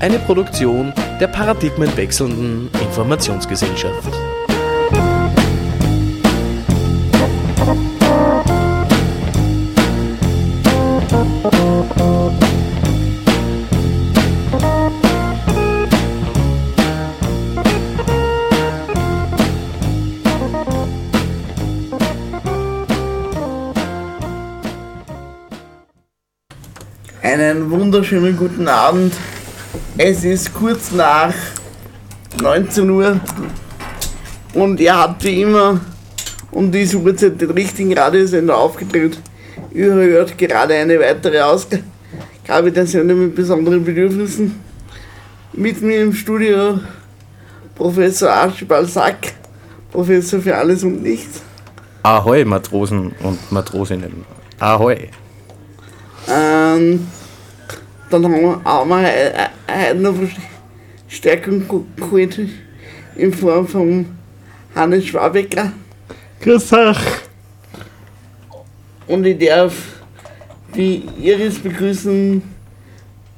Eine Produktion der paradigmenwechselnden Informationsgesellschaft. Einen wunderschönen guten Abend. Es ist kurz nach 19 Uhr und ihr habt wie immer um diese Uhrzeit den richtigen Radiosender aufgedreht. Ihr hört gerade eine weitere Ausgabe der Sendung mit besonderen Bedürfnissen. Mit mir im Studio Professor Archibald Sack, Professor für alles und nichts. Ahoi, Matrosen und Matrosinnen. Ahoi. Ähm, dann haben wir, haben wir he- he- heute noch Stärkung geholt in Form von Hannes Schwabecker. Grüß euch. Und ich darf die Iris begrüßen,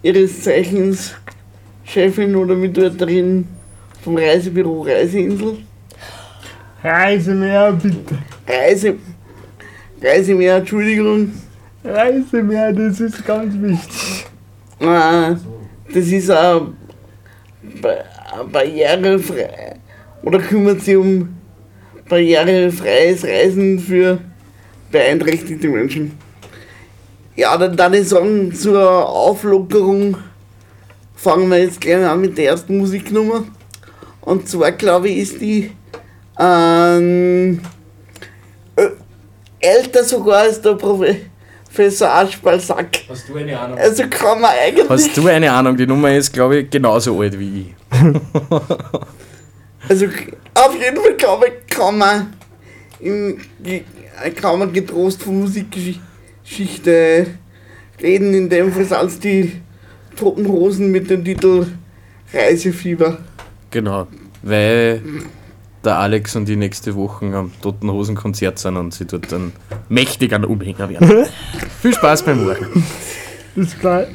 Ihres Zeichens Chefin oder Mitarbeiterin vom Reisebüro Reiseinsel. Reise mehr, bitte. Reise, Reisemeer, Entschuldigung. Reise mehr, das ist ganz wichtig. Das ist ba- barrierefrei oder kümmert sich um barrierefreies Reisen für beeinträchtigte Menschen. Ja, dann würde ich sagen, zur Auflockerung fangen wir jetzt gleich an mit der ersten Musiknummer. Und zwar glaube ich ist die ähm, äh, älter sogar als der Professor Aschbalsack. Hast du eine Ahnung? Also kann man eigentlich. Hast du eine Ahnung? Die Nummer ist, glaube ich, genauso alt wie ich. Also auf jeden Fall glaube ich, kann man, in, kann man getrost von Musikgeschichte reden, in dem Fall als die Toten Hosen mit dem Titel Reisefieber. Genau. Weil der Alex und die nächste Woche am Toten Hosen Konzert sind und sie dort dann mächtig an Umhänger werden. Viel Spaß beim Morgen. Bis gleich.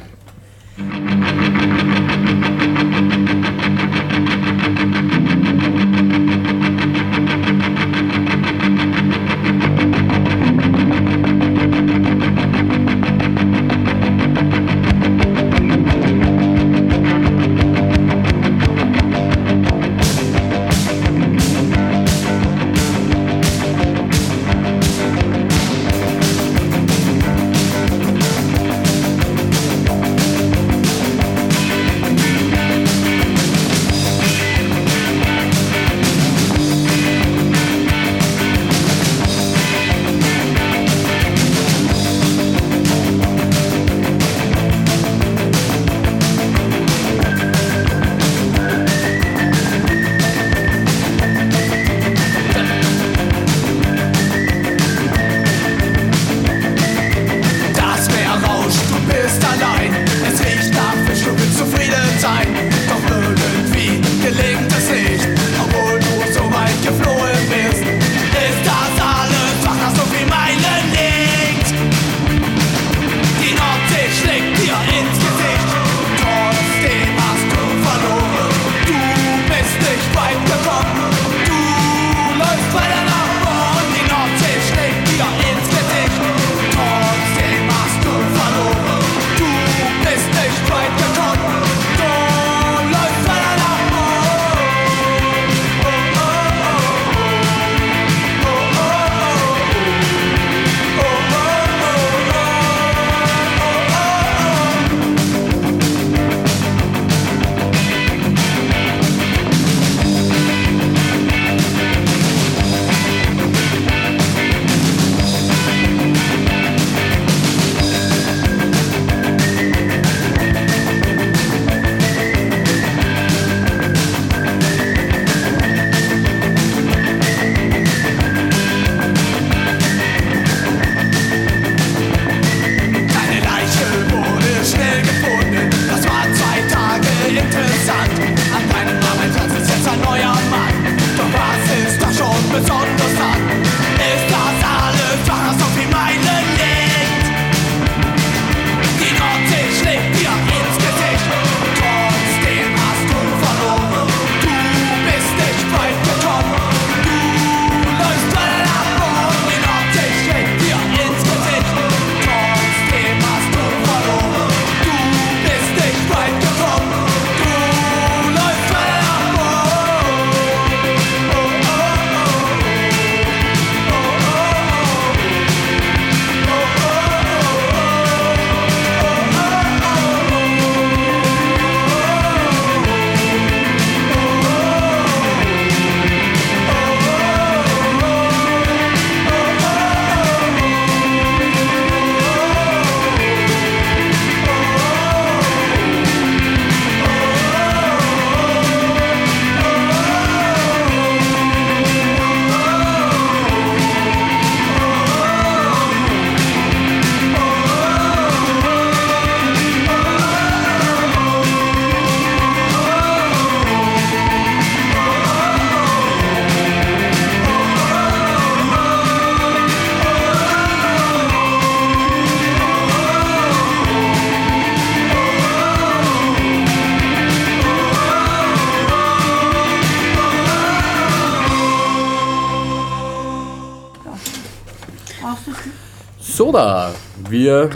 Wir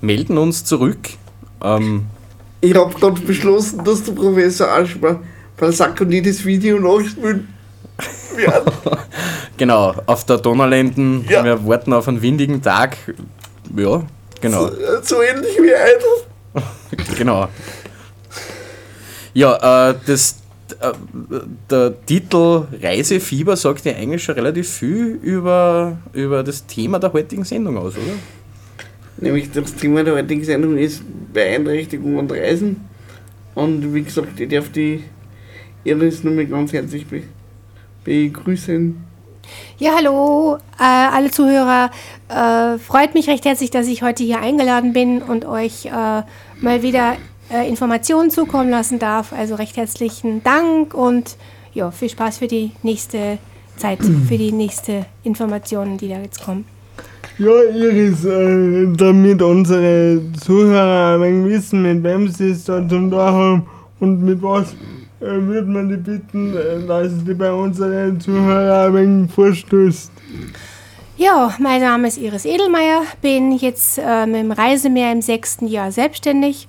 melden uns zurück. Ähm, Ich hab gerade beschlossen, dass der Professor Aschmer bei Sakonides Video nachspielen wird. genau, auf der Donauländen, Ja. wir warten auf einen windigen Tag. Ja, genau, so ähnlich wie heute. genau. Ja, äh, das, äh, der Titel Reisefieber sagt ja eigentlich schon relativ viel über, über das Thema der heutigen Sendung aus, oder? Nämlich das Thema der heutigen Sendung ist Beeinträchtigung und Reisen. Und wie gesagt, ich darf die Iris nur mal ganz herzlich be begrüßen. Ja, hallo, äh, alle Zuhörer. Äh, freut mich recht herzlich, dass ich heute hier eingeladen bin und euch äh, mal wieder äh, Informationen zukommen lassen darf. Also recht herzlichen Dank und ja, viel Spaß für die nächste Zeit, für die nächste Informationen, die da jetzt kommen. Ja, Iris, äh, damit unsere Zuhörer wissen, mit wem sie es da zum Tag haben und mit was, äh, würde man die bitten, äh, dass sie bei unseren Zuhörern ein vorstößt. Ja, mein Name ist Iris Edelmeier, bin jetzt äh, mit dem Reisemeer im sechsten Jahr selbstständig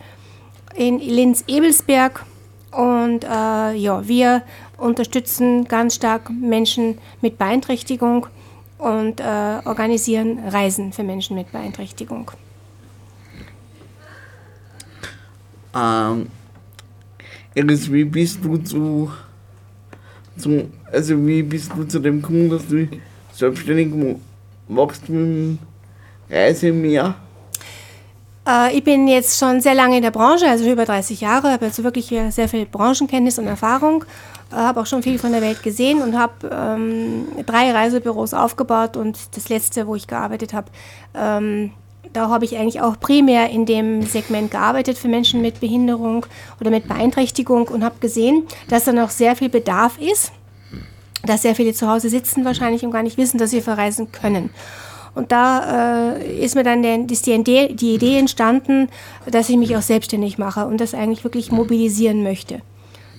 in Linz-Ebelsberg und äh, ja, wir unterstützen ganz stark Menschen mit Beeinträchtigung und äh, organisieren Reisen für Menschen mit Beeinträchtigung. Ähm, Iris, wie bist du zu, zu, also wie bist du zu dem gekommen, dass du selbstständig machst mit dem Reisemeer? Äh, ich bin jetzt schon sehr lange in der Branche, also über 30 Jahre, habe also wirklich sehr viel Branchenkenntnis und Erfahrung, habe auch schon viel von der Welt gesehen und habe ähm, drei Reisebüros aufgebaut und das letzte, wo ich gearbeitet habe, ähm, da habe ich eigentlich auch primär in dem Segment gearbeitet für Menschen mit Behinderung oder mit Beeinträchtigung und habe gesehen, dass da noch sehr viel Bedarf ist dass sehr viele zu Hause sitzen wahrscheinlich und gar nicht wissen, dass sie verreisen können. Und da äh, ist mir dann der, ist die, die Idee entstanden, dass ich mich auch selbstständig mache und das eigentlich wirklich mobilisieren möchte.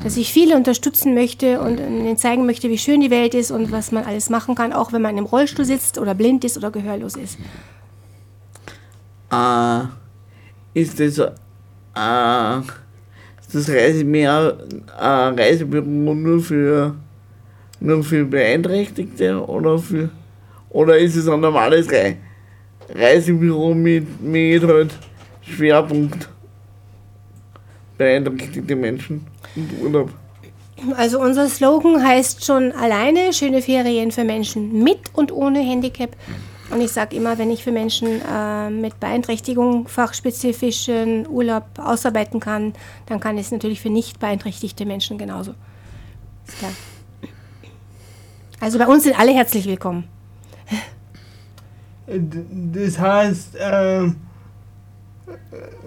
Dass ich viele unterstützen möchte und ihnen zeigen möchte, wie schön die Welt ist und was man alles machen kann, auch wenn man im Rollstuhl sitzt oder blind ist oder gehörlos ist. Äh, ist das, äh, ist das Reisemeer ein Reisebüro nur für, nur für Beeinträchtigte oder für, oder ist es ein normales Re Reisebüro mit, mit halt Schwerpunkt beeinträchtigte Menschen und Urlaub? Also unser Slogan heißt schon alleine schöne Ferien für Menschen mit und ohne Handicap. Und ich sage immer, wenn ich für Menschen äh, mit Beeinträchtigung fachspezifischen Urlaub ausarbeiten kann, dann kann ich es natürlich für nicht beeinträchtigte Menschen genauso. Ist klar. Also bei uns sind alle herzlich willkommen. Äh, Das heißt, äh,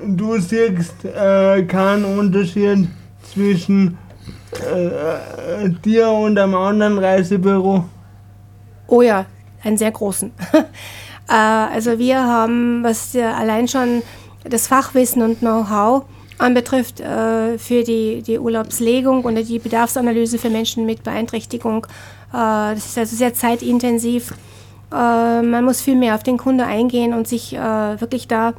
du siehst äh, keinen Unterschied zwischen äh, äh, dir und einem anderen Reisebüro. Oh ja, einen sehr großen. äh, also wir haben, was ja allein schon das Fachwissen und Know-how anbetrifft, äh, für die, die Urlaubslegung und die Bedarfsanalyse für Menschen mit Beeinträchtigung. Äh, das ist also sehr zeitintensiv. Äh, man muss viel mehr auf den Kunde eingehen und sich äh, wirklich da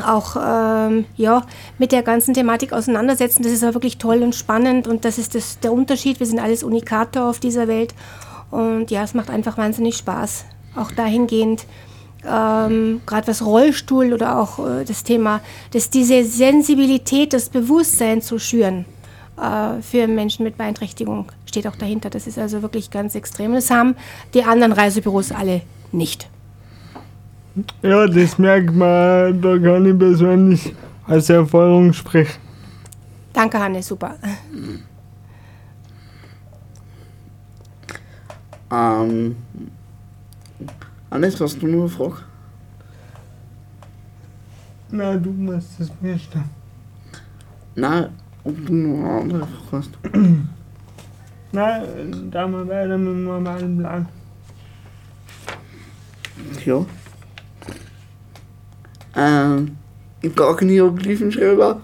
auch ähm, ja, mit der ganzen Thematik auseinandersetzen. Das ist auch wirklich toll und spannend und das ist das, der Unterschied. Wir sind alles Unikate auf dieser Welt und ja, es macht einfach wahnsinnig Spaß. Auch dahingehend, ähm, gerade was Rollstuhl oder auch äh, das Thema, dass diese Sensibilität, das Bewusstsein zu schüren äh, für Menschen mit Beeinträchtigung steht auch dahinter. Das ist also wirklich ganz extrem. Das haben die anderen Reisebüros alle nicht. Ja, das merkt man, da kann ich persönlich aus Erfahrung sprechen. Danke, Hanne, super. Ähm, Hannes, hast du noch eine Frage? Na, du musst das stellen. Nein, ob du noch eine andere Frage hast. Na, da mal weiter mit dem normalen Plan. Ja. Ähm, ich brauche einen Hieroglyphenschreiber.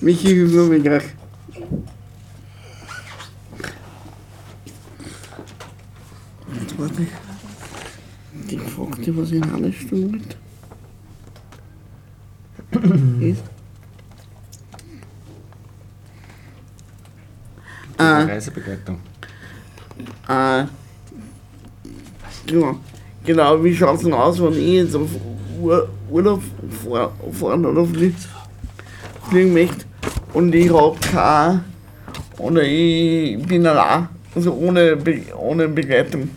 Michi, über mich gleich. Warte. die gefragt, die was in Stunde mit ist. Ah, Reisebegleitung. äh, genau, genau, wie schaut es denn aus, wenn ich jetzt auf Ur Urlaub fahr- fahren oder fliegen, fliegen möchte und ich hab kein, oder ich bin allein, also ohne, Be ohne Begleitung.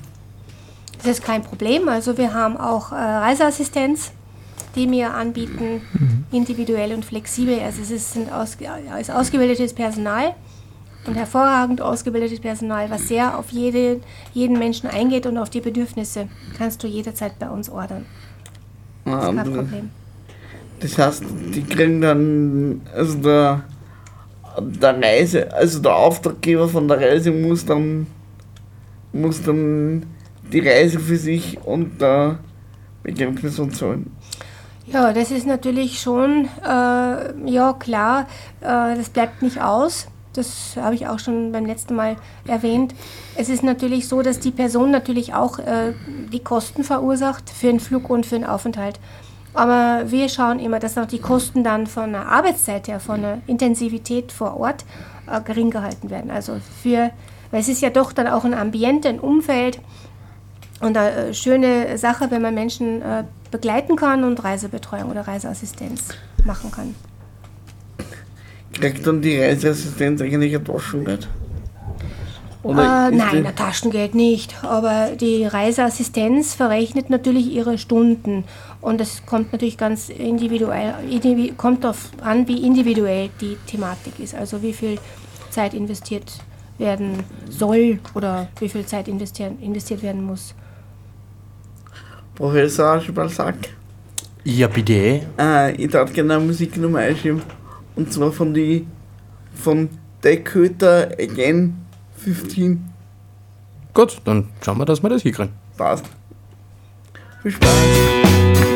Das ist kein Problem. Also wir haben auch äh, Reiseassistenz, die wir anbieten, individuell und flexibel. Also es ist, sind ausge ist ausgebildetes Personal und hervorragend ausgebildetes Personal, was sehr auf jede, jeden Menschen eingeht und auf die Bedürfnisse. Kannst du jederzeit bei uns ordern. Das Ah, ist kein Problem. Das heißt, die kriegen dann, also der, der Reise, also der Auftraggeber von der Reise muss dann, muss dann die Reise für sich und der Begleitperson zahlen. Ja, das ist natürlich schon, äh, ja klar, äh, das bleibt nicht aus. Das habe ich auch schon beim letzten Mal erwähnt. Es ist natürlich so, dass die Person natürlich auch äh, die Kosten verursacht für den Flug und für den Aufenthalt. Aber wir schauen immer, dass auch die Kosten dann von der Arbeitszeit her, von der Intensivität vor Ort äh, gering gehalten werden. Also für, weil es ist ja doch dann auch ein Ambiente, ein Umfeld, und eine äh, schöne Sache, wenn man Menschen äh, begleiten kann und Reisebetreuung oder Reiseassistenz machen kann. Kriegt dann die Reiseassistenz eigentlich ein Taschengeld? Äh, ist nein, ein Taschengeld nicht. Aber die Reiseassistenz verrechnet natürlich ihre Stunden. Und es kommt natürlich ganz individuell, indivi kommt darauf an, wie individuell die Thematik ist. Also wie viel Zeit investiert werden soll oder wie viel Zeit investiert werden muss. Professor Balzac. Ja, bitte. Äh, ich darf gerne eine Musiknummer einschieben. Und zwar von die von Dakota Again 15. Gut, dann schauen wir, dass wir das hinkriegen. Passt. Viel Spaß.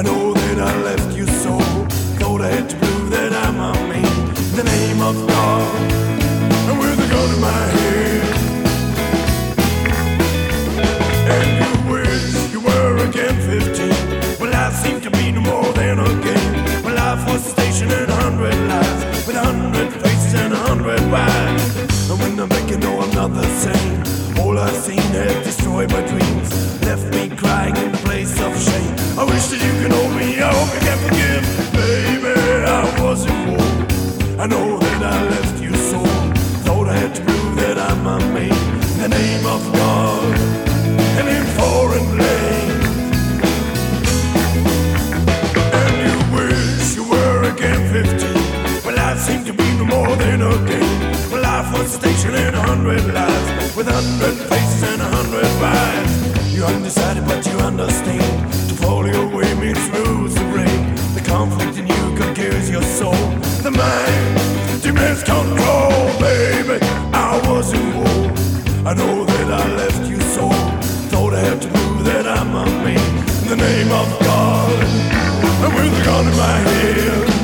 I know with a hundred faces and a hundred wives. You're undecided, but you understand. To follow your way means rules to break. The conflict in you conquers your soul. The mind demands control, baby. I was in war. I know that I left you so. Thought I had to prove that I'm a man. In the name of God, and with a gun in my hand.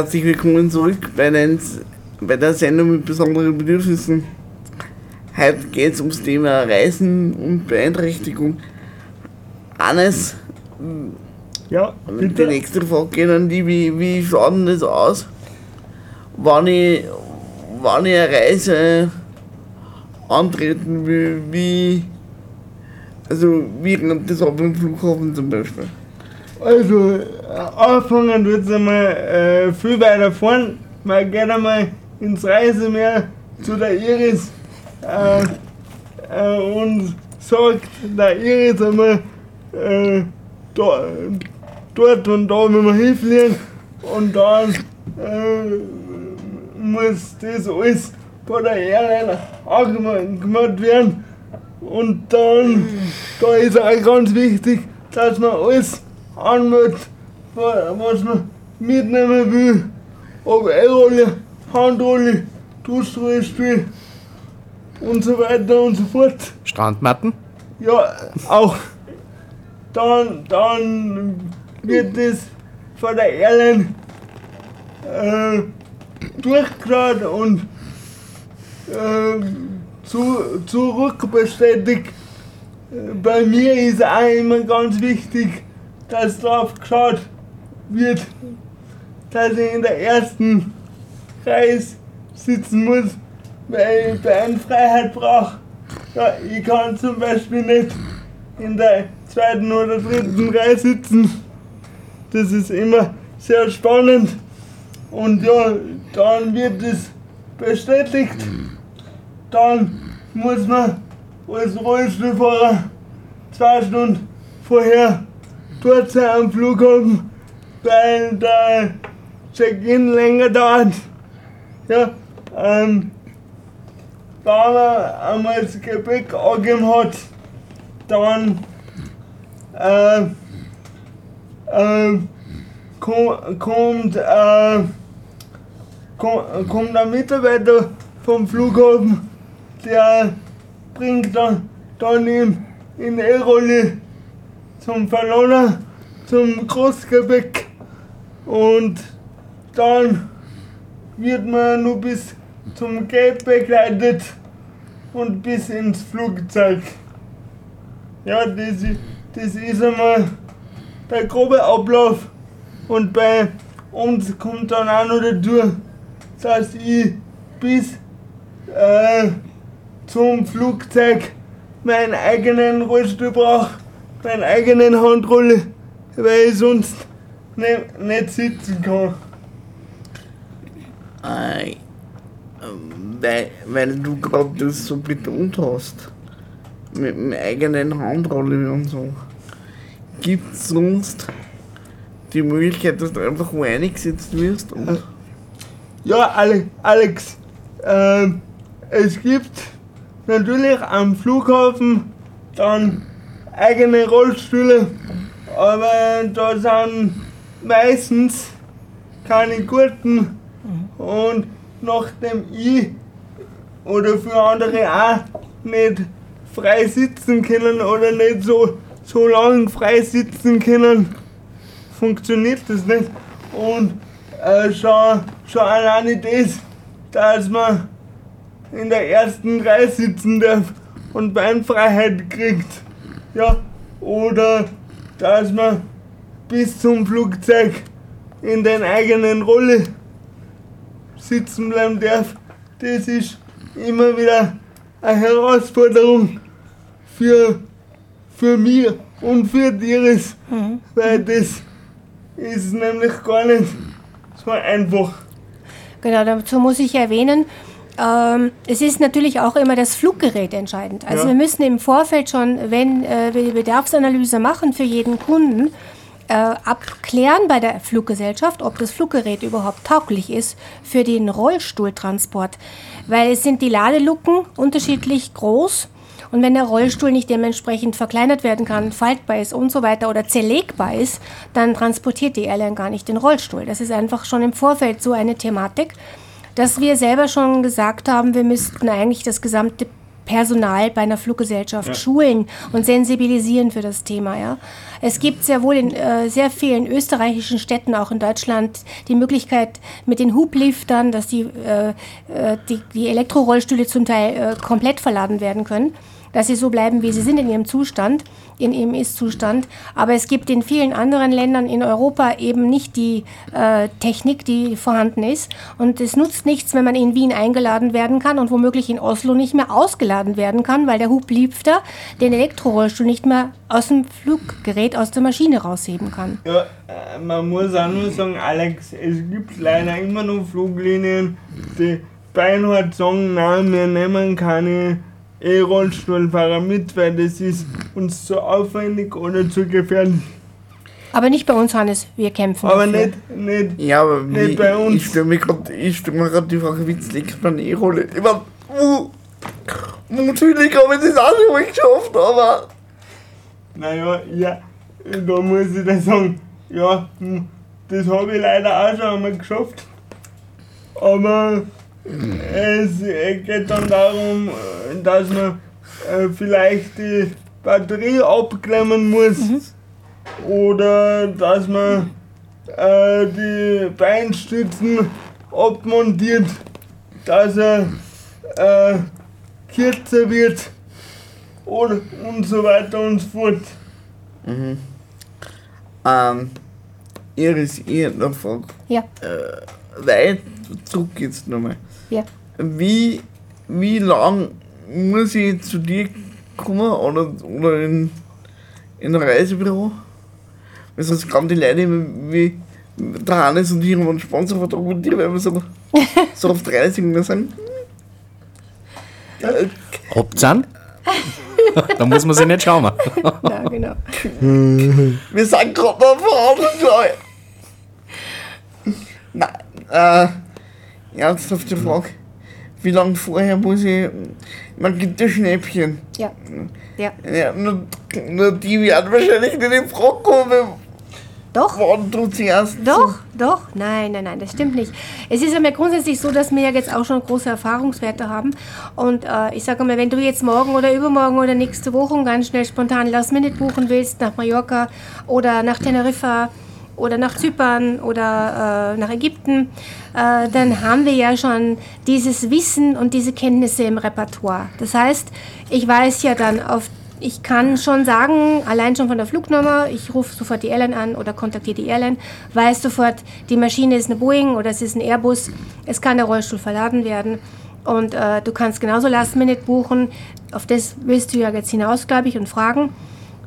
Herzlich willkommen zurück bei, den, bei der Sendung mit besonderen Bedürfnissen. Heute geht es ums Thema Reisen und Beeinträchtigung. Hannes, Ja, die bitte. nächste Frage geht an die, wie, wie schaut denn das aus, wenn ich, wenn ich eine Reise antreten will, wie, also wie rennt das ab im Flughafen zum Beispiel? Also, äh, anfangen wird es einmal äh, viel weiter vorn. Man geht einmal ins Reisemeer zu der Iris äh, äh, und sagt der Iris einmal, äh, da, dort und da müssen wir hinfliegen und dann äh, muss das alles bei der Airline angemacht werden. Und dann, da ist auch ganz wichtig, dass man alles anmeldet, wa- was man mitnehmen will. Ob E-Rolle, Handrolle, Duschrollstuhl und so weiter und so fort. Strandmatten? Ja, auch. Dann, dann wird das von der Airline äh, durchgeschaut und äh, zu, zurückbestätigt. Äh, Bei mir ist auch immer ganz wichtig, dass drauf geschaut wird, dass ich in der ersten Reihe sitzen muss, weil ich Beinfreiheit brauche. Ja, ich kann zum Beispiel nicht in der zweiten oder dritten Reihe sitzen. Das ist immer sehr spannend. Und ja, dann wird es bestätigt. Dann muss man als Rollstuhlfahrer zwei Stunden vorher dort am Flughafen, weil der Check-in länger dauert. Ja, ähm, da man einmal das Gepäck angegeben hat, dann äh, äh, kom, kommt, äh, kom, kommt ein Mitarbeiter vom Flughafen, der bringt dann, dann in, in E-Rolle zum Verloner, zum Großgepäck und dann wird man nur bis zum Gate begleitet und bis ins Flugzeug. Ja, das, das ist einmal der grobe Ablauf. Und bei uns kommt dann auch noch dazu, dass ich bis äh, zum Flugzeug meinen eigenen Rollstuhl brauche, meinen eigenen Handrolle, weil ich sonst nicht, nicht sitzen kann. Ei, weil, weil du gerade das so betont hast, mit dem eigenen Handrolle und so. Gibt es sonst die Möglichkeit, dass du einfach wo reingesetzt wirst? Und Ja, Ale Alex, ähm, es gibt natürlich am Flughafen dann eigene Rollstühle, aber da sind meistens keine guten und nachdem ich oder für andere auch nicht frei sitzen können oder nicht so, so lange frei sitzen können, funktioniert das nicht. Und äh, schon, schon alleine das, dass man in der ersten Reihe sitzen darf und Beinfreiheit kriegt. Ja, oder dass man bis zum Flugzeug in den eigenen Rolle sitzen bleiben darf. Das ist immer wieder eine Herausforderung für, für mich und für die Iris, weil das ist nämlich gar nicht so einfach. Genau, dazu muss ich erwähnen, ähm, es ist natürlich auch immer das Fluggerät entscheidend. Also Ja. wir müssen im Vorfeld schon, wenn äh, wir die Bedarfsanalyse machen für jeden Kunden, äh, abklären bei der Fluggesellschaft, ob das Fluggerät überhaupt tauglich ist für den Rollstuhltransport. Weil es sind die Ladeluken unterschiedlich groß. Und wenn der Rollstuhl nicht dementsprechend verkleinert werden kann, faltbar ist und so weiter oder zerlegbar ist, dann transportiert die Airline gar nicht den Rollstuhl. Das ist einfach schon im Vorfeld so eine Thematik, dass wir selber schon gesagt haben, wir müssten eigentlich das gesamte Personal bei einer Fluggesellschaft schulen und sensibilisieren für das Thema. Ja. Es gibt sehr wohl in äh, sehr vielen österreichischen Städten, auch in Deutschland, die Möglichkeit mit den Hubliftern, dass die, äh, äh, die, die Elektrorollstühle zum Teil äh, komplett verladen werden können dass sie so bleiben, wie sie sind in ihrem Zustand, in ihrem Ist-Zustand. Aber es gibt in vielen anderen Ländern in Europa eben nicht die äh, Technik, die vorhanden ist. Und es nutzt nichts, wenn man in Wien eingeladen werden kann und womöglich in Oslo nicht mehr ausgeladen werden kann, weil der Hublifter den Elektrorollstuhl nicht mehr aus dem Fluggerät, aus der Maschine rausheben kann. Ja, äh, man muss auch nur sagen, Alex, es gibt leider immer noch Fluglinien, die beinhart sagen, nein, wir nehmen keine E-Rollstuhlfahrer mit, weil das ist uns zu aufwendig oder zu gefährlich. Aber nicht bei uns, Hannes, wir kämpfen. Aber dafür. nicht, nicht, Ja, aber Nicht wie, bei uns. ich stelle mir gerade die Frage, wie legt man E-Rolle? Ich mein, uh, natürlich habe ich das auch schon mal geschafft, aber naja, ja, da muss ich dann sagen, ja, hm, das habe ich leider auch schon einmal geschafft. Aber es äh, geht dann darum, äh, dass man äh, vielleicht die Batterie abklemmen muss oder dass man äh, die Beinstützen abmontiert, dass er äh, kürzer wird und so weiter und so fort. ähm, Iris, ich noch Frage. Ja, Weit zurück jetzt nochmal. Ja. Wie, wie lang muss ich zu dir kommen oder, oder in, in ein Reisebüro? Weil sonst glauben die Leute immer, wie der Hannes und ich haben einen Sponsorvertrag mit dir, weil wir so, so auf 30 und wir sagen, äh, Habt's an? da muss man sich nicht schauen. ja genau. wir sind gerade noch Veranstaltung. Nein, äh, ernsthafte Frage. Wie lange vorher muss ich, man gibt ja Schnäppchen. Ja. ja. Ja, nur, nur die werden wahrscheinlich nicht in Frage kommen. Doch. Wann tut sie erst? Doch, doch, nein, nein, nein, das stimmt nicht. Es ist einmal grundsätzlich so, dass wir ja jetzt auch schon große Erfahrungswerte haben. Und äh, ich sage mal, wenn du jetzt morgen oder übermorgen oder nächste Woche ganz schnell spontan Last Minute buchen willst, nach Mallorca oder nach Teneriffa oder nach Zypern oder äh, nach Ägypten, äh, dann haben wir ja schon dieses Wissen und diese Kenntnisse im Repertoire. Das heißt, ich weiß ja dann auf ich kann schon sagen, allein schon von der Flugnummer, ich rufe sofort die Airline an oder kontaktiere die Airline, weiß sofort, die Maschine ist eine Boeing oder es ist ein Airbus, es kann der Rollstuhl verladen werden und äh, du kannst genauso Last Minute buchen. Auf das willst du ja jetzt hinaus, glaube ich, und fragen.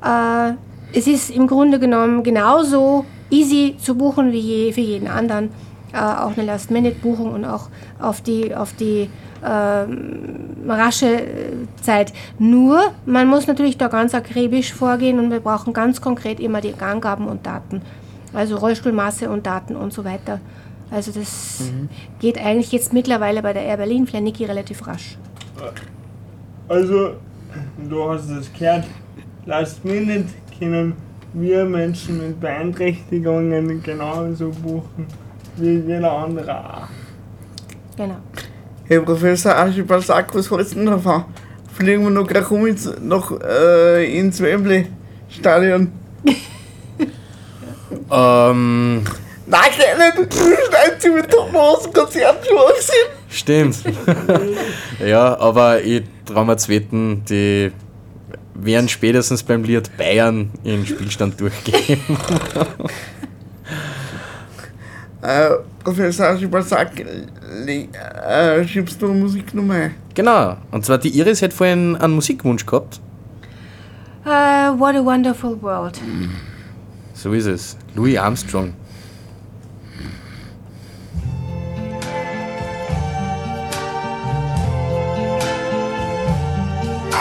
Äh, es ist im Grunde genommen genauso easy zu buchen wie je, für jeden anderen. Äh, auch eine Last-Minute-Buchung und auch auf die, auf die ähm, rasche äh, Zeit. Nur, man muss natürlich da ganz akribisch vorgehen und wir brauchen ganz konkret immer die Angaben und Daten. Also Rollstuhlmaße und Daten und so weiter. Also das geht eigentlich jetzt mittlerweile bei der Air Berlin Flanicki relativ rasch. Also, du hast es gehört, Last Minute können wir Menschen mit Beeinträchtigungen genauso buchen wie jeder andere auch. Genau. Herr Professor Archibald Sack, was hältst du denn davon? Fliegen wir noch gleich um ins, noch, äh, ins Wembley-Stadion? Ähm, Nein, geh nicht! Sie mit Nase Konzert schon gesehen. stimmt. ja, aber ich traue mir zu wetten, die werden spätestens beim Lied Bayern ihren Spielstand durchgehen. Äh, Professor Archibald Sack, le- äh, schiebst du Musiknummer ein? genau. Und zwar die Iris hat vorhin einen Musikwunsch gehabt. Uh, what a wonderful world. So ist es. Louis Armstrong.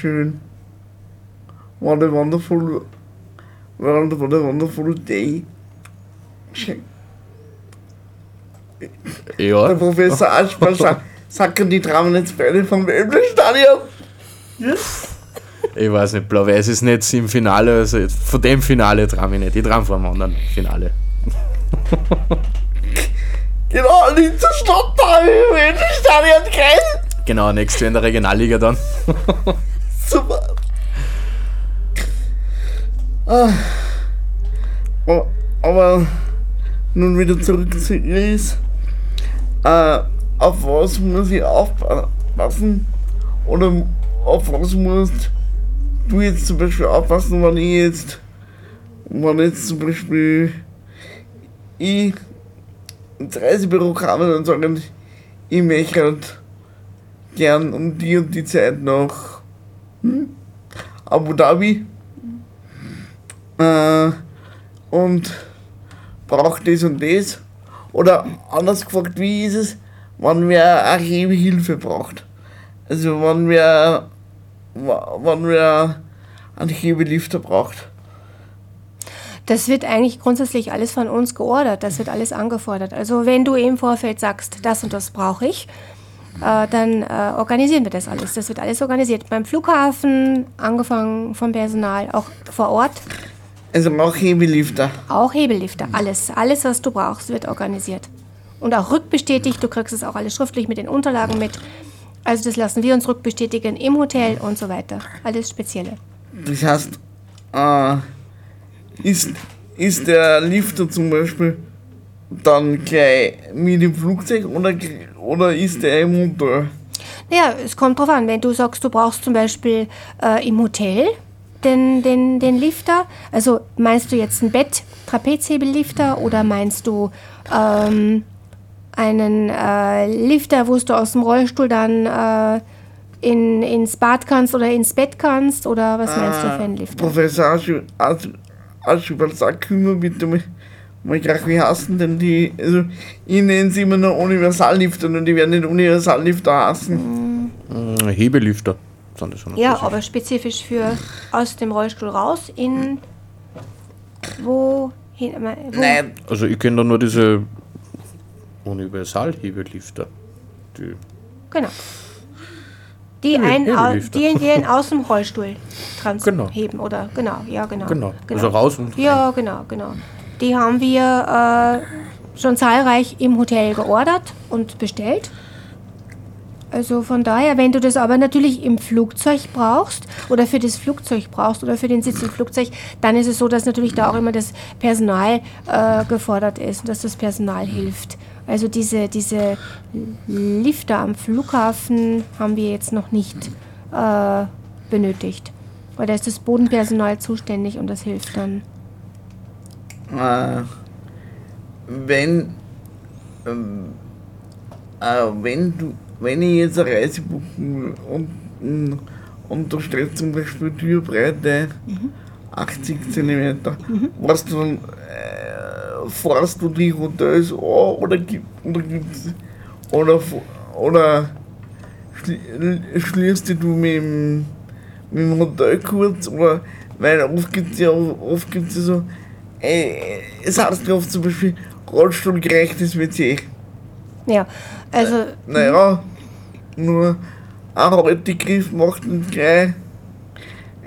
schön. What a wonderful, what a, what a wonderful day. Schön. Der Ja, Professor Aschmann sa- sacken die Dramen jetzt beide vom Wembley-Stadion. ich weiß nicht, Blau-Weiß ist nicht im Finale, also von dem Finale traue ich nicht. Ich traue vom anderen Finale. Genau, nicht zur Stadt da im Wembley-Stadion, geil. Genau, nächstes Jahr in der Regionalliga dann. Super. Ah. Oh, aber nun wieder zurück zu Iris. Äh, auf was muss ich aufpassen? Oder auf was musst du jetzt zum Beispiel aufpassen, wenn ich jetzt, wenn jetzt zum Beispiel ich ins Reisebüro kam und sagen, ich möchte halt gern um die und die Zeit nach hm, Abu Dhabi äh, und braucht das und das. Oder anders gefragt, wie ist es, wenn wer Hebehilfe braucht? Also wenn wer, wenn wer einen Hebelifter braucht. Das wird eigentlich grundsätzlich alles von uns geordert, das wird alles angefordert. Also wenn du im Vorfeld sagst, das und das brauche ich, äh, dann äh, organisieren wir das alles. Das wird alles organisiert. Beim Flughafen, angefangen vom Personal, auch vor Ort, Also auch Hebelifter. auch Hebellifter, alles. Alles, was du brauchst, wird organisiert. Und auch rückbestätigt, du kriegst es auch alles schriftlich mit den Unterlagen mit. Also das lassen wir uns rückbestätigen im Hotel und so weiter. Alles Spezielle. Das heißt, äh, ist, ist der Lifter zum Beispiel dann gleich mit dem Flugzeug oder, oder ist der im Hotel? Naja, es kommt drauf an. Wenn du sagst, du brauchst zum Beispiel äh, im Hotel den, den, den Lifter, also meinst du jetzt ein Bett, Trapezhebellifter oder meinst du ähm, einen äh, Lifter, wo du aus dem Rollstuhl dann äh, in, ins Bad kannst oder ins Bett kannst oder was meinst du für einen Lifter? Professor Aschu- Aschu- Aschubal, sag mir mal, mal gleich, wie heißen denn die, also ich nenne sie immer nur Universallifter und die werden nicht Universallifter heißen. Mm, Hebelifter. sind das schon Ja, spezifisch. aber spezifisch für aus dem Rollstuhl raus in wo hin, wo, Nein, Also ich kenne da nur diese Universalhebelifter. Die Genau. Die einen, die, die einen aus dem Rollstuhl Genau. heben, oder? Genau, ja, genau. Genau. Also raus und rein. Ja, genau, genau. Die haben wir äh, schon zahlreich im Hotel geordert und bestellt. Also von daher, wenn du das aber natürlich im Flugzeug brauchst oder für das Flugzeug brauchst oder für den Sitz im Flugzeug, dann ist es so, dass natürlich da auch immer das Personal äh, gefordert ist und dass das Personal hilft. Also diese, diese Lifter am Flughafen haben wir jetzt noch nicht äh, benötigt. Weil da ist das Bodenpersonal zuständig und das hilft dann. Äh, wenn, ähm, äh, wenn du, wenn ich jetzt eine Reise buchen will und, und, da steht zum Beispiel Türbreite 80 cm, was du dann, äh, fährst du die Hotels an oder gibt oder gibt's, oder, oder schli- schließt du mit dem, mit dem Hotel kurz oder, weil oft gibt es ja, oft gibt's ja so, äh, oft zum Beispiel rollstuhlgerechtes WC. Ja, also Naja, nur ein Haltegriff macht nicht gleich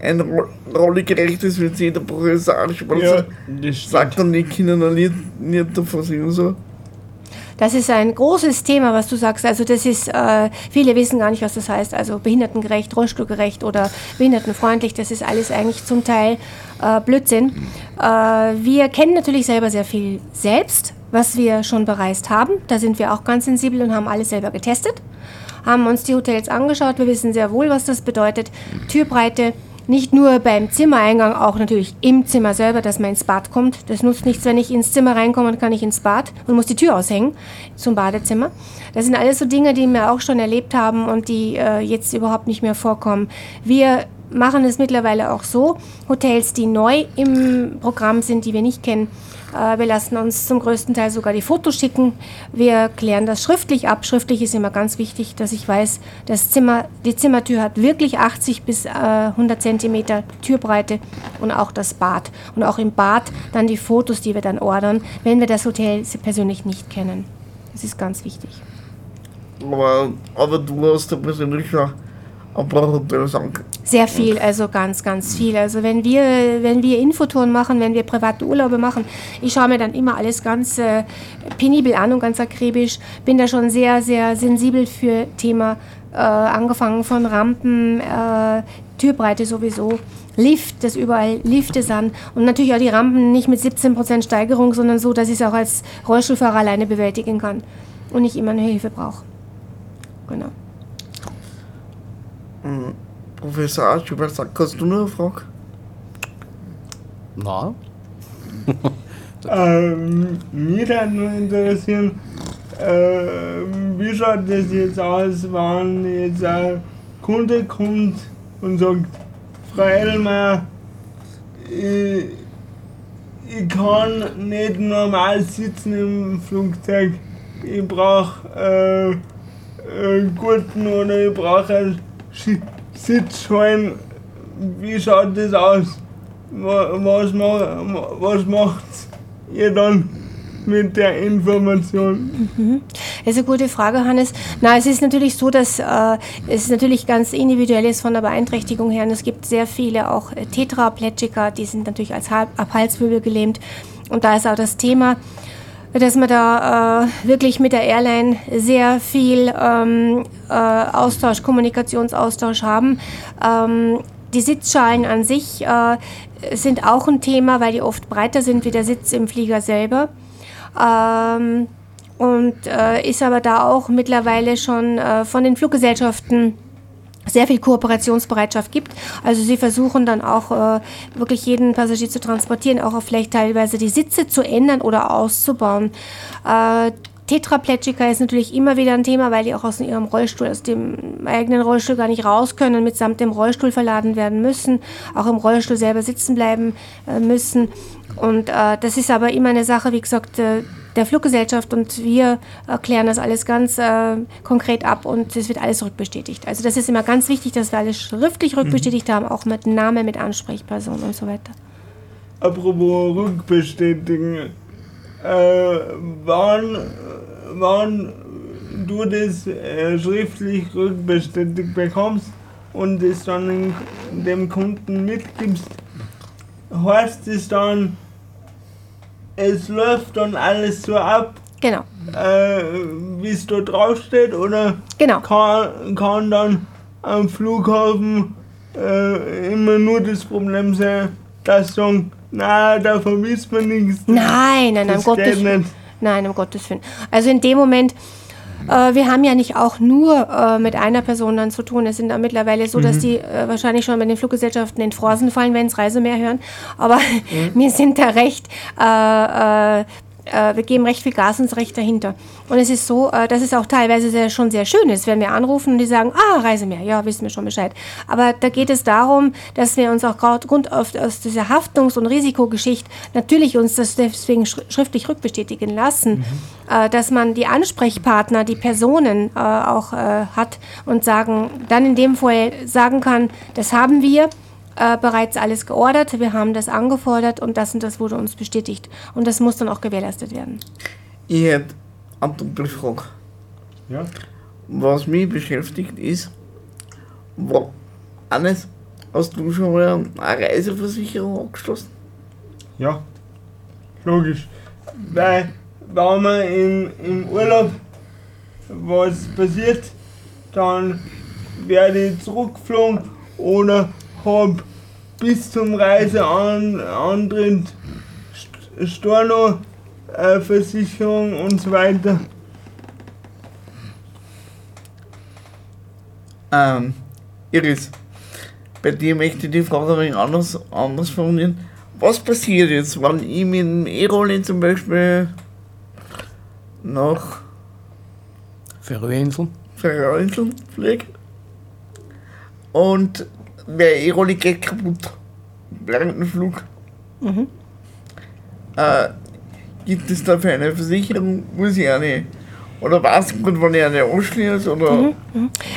ein ro- rollegerechtes WC, der Professor Arschwalzer Ja, sagt dann, die Kinder noch nicht, nicht davon sind und so. Das ist ein großes Thema, was du sagst. Also das ist, äh, viele wissen gar nicht, was das heißt. Also behindertengerecht, rollstuhlgerecht oder behindertenfreundlich, das ist alles eigentlich zum Teil äh, Blödsinn. Äh, wir kennen natürlich selber sehr viel selbst, was wir schon bereist haben. Da sind wir auch ganz sensibel und haben alles selber getestet. Haben uns die Hotels angeschaut. Wir wissen sehr wohl, was das bedeutet. Türbreite, nicht nur beim Zimmereingang, auch natürlich im Zimmer selber, dass man ins Bad kommt. Das nutzt nichts, wenn ich ins Zimmer reinkomme und kann ich ins Bad und muss die Tür aushängen zum Badezimmer. Das sind alles so Dinge, die wir auch schon erlebt haben und die äh, jetzt überhaupt nicht mehr vorkommen. Wir machen es mittlerweile auch so, Hotels, die neu im Programm sind, die wir nicht kennen, äh, wir lassen uns zum größten Teil sogar die Fotos schicken. Wir klären das schriftlich ab. Schriftlich ist immer ganz wichtig, dass ich weiß, das Zimmer, die Zimmertür hat wirklich 80 bis äh, 100 Zentimeter Türbreite und auch das Bad. Und auch im Bad dann die Fotos, die wir dann ordern, wenn wir das Hotel persönlich nicht kennen. Das ist ganz wichtig. Aber, aber du hast ja persönlich schon Sehr viel, also ganz, ganz viel. Also wenn wir, wenn wir Infotouren machen, wenn wir private Urlaube machen, ich schaue mir dann immer alles ganz äh, penibel an und ganz akribisch. Bin da schon sehr, sehr sensibel für Thema, äh, angefangen von Rampen, äh, Türbreite sowieso, Lift, dass überall Lifte sind und natürlich auch die Rampen nicht mit 17% Steigerung, sondern so, dass ich es auch als Rollstuhlfahrer alleine bewältigen kann und nicht immer eine Hilfe brauche. Genau. Professor Arschwalzer sagt, hast du noch eine Frage? Na? Ähm, mich würde nur interessieren, ähm, wie schaut das jetzt aus, wenn jetzt ein Kunde kommt und sagt, Frau Edelmeier, ich, ich kann nicht normal sitzen im Flugzeug, ich brauche äh, äh, Gurten oder ich brauche einen Sitzschwein. Wie schaut das aus? Wa- Was, was macht ihr dann mit der Information? Das ist eine gute Frage, Hannes. Na, es ist natürlich so, dass äh, es natürlich ganz individuell ist von der Beeinträchtigung her. Und es gibt sehr viele auch äh, Tetraplegiker, die sind natürlich als Hal- ab Halswirbel gelähmt. Und da ist auch das Thema, dass wir da äh, wirklich mit der Airline sehr viel ähm, äh, Austausch, Kommunikationsaustausch haben. Ähm, die Sitzschalen an sich äh, sind auch ein Thema, weil die oft breiter sind wie der Sitz im Flieger selber. Ähm, und äh, ist aber da auch mittlerweile schon äh, von den Fluggesellschaften sehr viel Kooperationsbereitschaft gibt. Also sie versuchen dann auch äh, wirklich jeden Passagier zu transportieren, auch vielleicht teilweise die Sitze zu ändern oder auszubauen. Äh, Tetraplegiker ist natürlich immer wieder ein Thema, weil die auch aus ihrem Rollstuhl, aus dem eigenen Rollstuhl gar nicht raus können mitsamt dem Rollstuhl verladen werden müssen, auch im Rollstuhl selber sitzen bleiben äh, müssen. Und äh, das ist aber immer eine Sache, wie gesagt, äh, der Fluggesellschaft und wir erklären das alles ganz äh, konkret ab und es wird alles rückbestätigt. Also das ist immer ganz wichtig, dass wir alles schriftlich rückbestätigt haben, auch mit Name, mit Ansprechperson und so weiter. Apropos rückbestätigen, äh, wann, wann du das äh, schriftlich rückbestätigt bekommst und es dann dem Kunden mitgibst, heißt es dann, es läuft dann alles so ab Genau, äh, wie es da draufsteht, oder genau. kann, kann dann am Flughafen äh, immer nur das Problem sein, dass sagen, na, da vermisst man nichts. Nein, nein, nein, um Gottes Willen. Nein, um Gottes Willen. Also in dem Moment, äh, wir haben ja nicht auch nur äh, mit einer Person dann zu tun. Es sind da mittlerweile so, dass die äh, wahrscheinlich schon bei den Fluggesellschaften in Phrasen fallen, wenn es Reisemeer hören. Aber wir sind da recht, äh, wir geben recht viel Gas ins Recht dahinter. Und es ist so, äh, dass es auch teilweise sehr, schon sehr schön ist, wenn wir anrufen und die sagen, ah, Reisemeer, ja, wissen wir schon Bescheid. Aber da geht es darum, dass wir uns auch Grund auf, aus dieser Haftungs- und Risikogeschichte natürlich uns das deswegen schri- schriftlich rückbestätigen lassen, äh, dass man die Ansprechpartner, die Personen äh, auch äh, hat und sagen, dann in dem Fall sagen kann, das haben wir äh, bereits alles geordert, wir haben das angefordert und das und das wurde uns bestätigt. Und das muss dann auch gewährleistet werden. Ich hätte eine Doppelfrage. Ja. Was mich beschäftigt ist, wo, Hannes, hast du schon mal eine Reiseversicherung abgeschlossen? Ja, logisch. Weil, wenn man im, im Urlaub was passiert, dann werde ich zurückgeflogen oder hab bis zum Reiseantritt St- Storno, äh, Versicherung und so weiter. Ähm, Iris, bei dir möchte ich die Frage ein wenig anders, anders formulieren. Was passiert jetzt, wenn ich mit dem E-Rolli zum Beispiel nach Färöerinseln? Färöerinseln fliege und der E-Rolli geht kaputt während dem Flug? Äh, gibt es dafür eine Versicherung? Muss ich eine? Oder ich gut, wann ich eine anschließe? Oder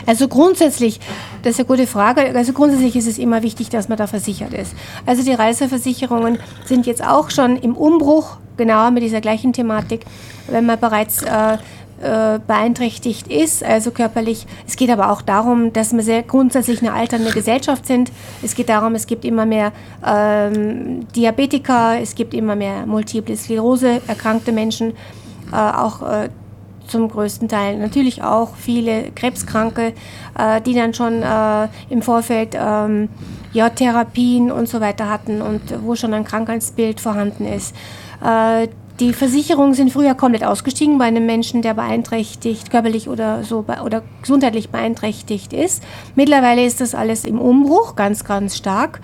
Also grundsätzlich, das ist eine gute Frage. Also grundsätzlich ist es immer wichtig, dass man da versichert ist. Also die Reiseversicherungen sind jetzt auch schon im Umbruch, genau mit dieser gleichen Thematik, wenn man bereits äh, äh, beeinträchtigt ist, also körperlich. Es geht aber auch darum, dass wir sehr grundsätzlich eine alternde Gesellschaft sind. Es geht darum, es gibt immer mehr ähm, Diabetiker, es gibt immer mehr Multiple Sklerose erkrankte Menschen, äh, auch äh, zum größten Teil natürlich auch viele Krebskranke, äh, die dann schon äh, im Vorfeld ähm, ja, Therapien und so weiter hatten und wo schon ein Krankheitsbild vorhanden ist. Die Versicherungen sind früher komplett ausgestiegen bei einem Menschen, der beeinträchtigt, körperlich oder so oder gesundheitlich beeinträchtigt ist. Mittlerweile ist das alles im Umbruch, ganz, ganz stark.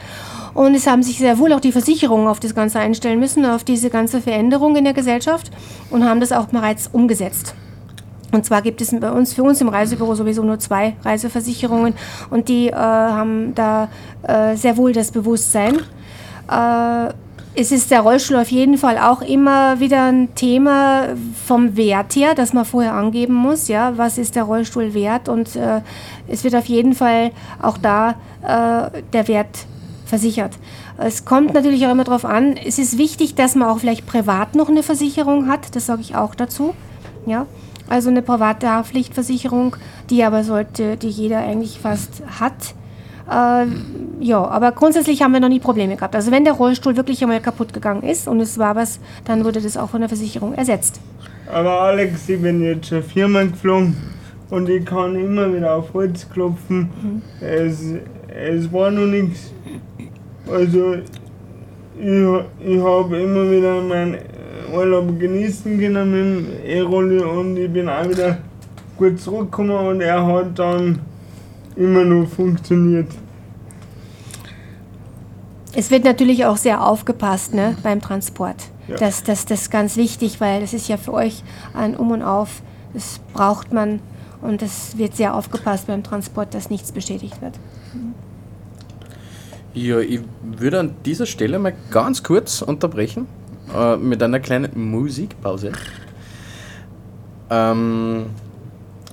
Und es haben sich sehr wohl auch die Versicherungen auf das Ganze einstellen müssen, auf diese ganze Veränderung in der Gesellschaft und haben das auch bereits umgesetzt. Und zwar gibt es bei uns, für uns im Reisebüro sowieso nur zwei Reiseversicherungen und die äh, haben da äh, sehr wohl das Bewusstsein. Äh, es ist der Rollstuhl auf jeden Fall auch immer wieder ein Thema vom Wert her, dass man vorher angeben muss, ja, was ist der Rollstuhl wert und äh, es wird auf jeden Fall auch da äh, der Wert versichert. Es kommt natürlich auch immer darauf an, es ist wichtig, dass man auch vielleicht privat noch eine Versicherung hat, das sage ich auch dazu. Ja, also eine private Haftpflichtversicherung, die aber sollte, die jeder eigentlich fast hat. Äh, ja, aber grundsätzlich haben wir noch nie Probleme gehabt. Also wenn der Rollstuhl wirklich einmal kaputt gegangen ist und es war was, dann wurde das auch von der Versicherung ersetzt. Aber Alex, ich bin jetzt schon viermal geflogen und ich kann immer wieder auf Holz klopfen. Es, es war noch nichts. Also ich, ich habe immer wieder meinen Urlaub genießen können mit dem E-Rolli und ich bin auch wieder gut zurückgekommen und er hat dann immer noch funktioniert. Es wird natürlich auch sehr aufgepasst ne, beim Transport. Ja. Das, das, das ist ganz wichtig, weil das ist ja für euch ein Um und Auf. Das braucht man und es wird sehr aufgepasst beim Transport, dass nichts beschädigt wird. Ja, ich würde an dieser Stelle mal ganz kurz unterbrechen äh, mit einer kleinen Musikpause. Ähm,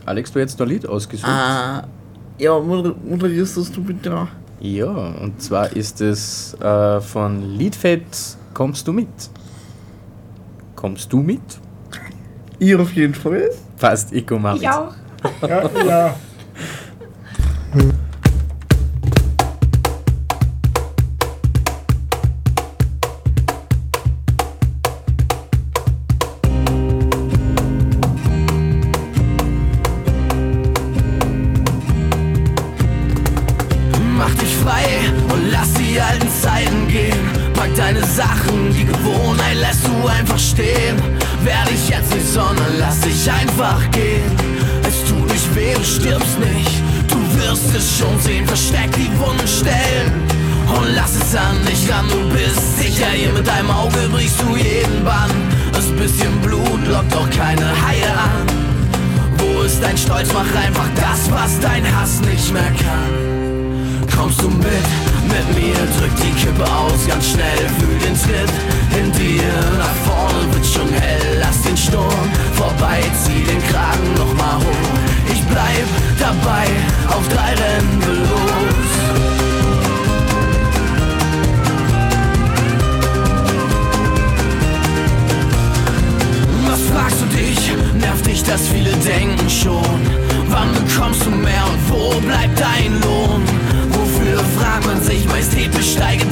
Alex, du hast jetzt ein Lied ausgesucht. Ah, ja, moder- moderierst das du bitte auch? Ja, und zwar ist es äh, von Liedfett Kommst du mit? Kommst du mit? Ich auf jeden Fall. Passt, ich komme mit. auch. Ja, ja.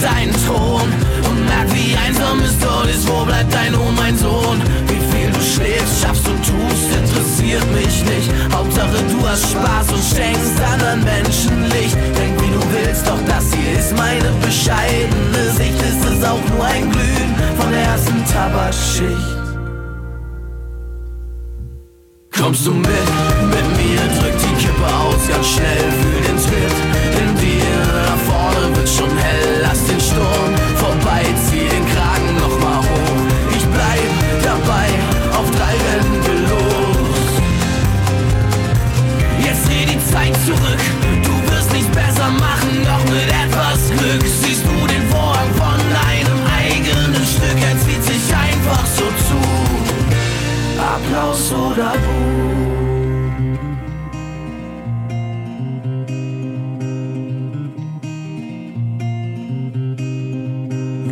deinen Thron und merk, wie einsam es dort ist. Wo bleibt dein Lohn, mein Sohn? Wie viel du schläfst, schaffst und tust, interessiert mich nicht. Hauptsache du hast Spaß und schenkst anderen Menschen Licht. Denk wie du willst, doch das hier ist meine bescheidene Sicht. Ist es auch nur ein Glühen von der ersten Tabakschicht? Kommst du mit, mit mir, drück die Kippe aus, ganz schnell, fühl den Tritt oder Buh.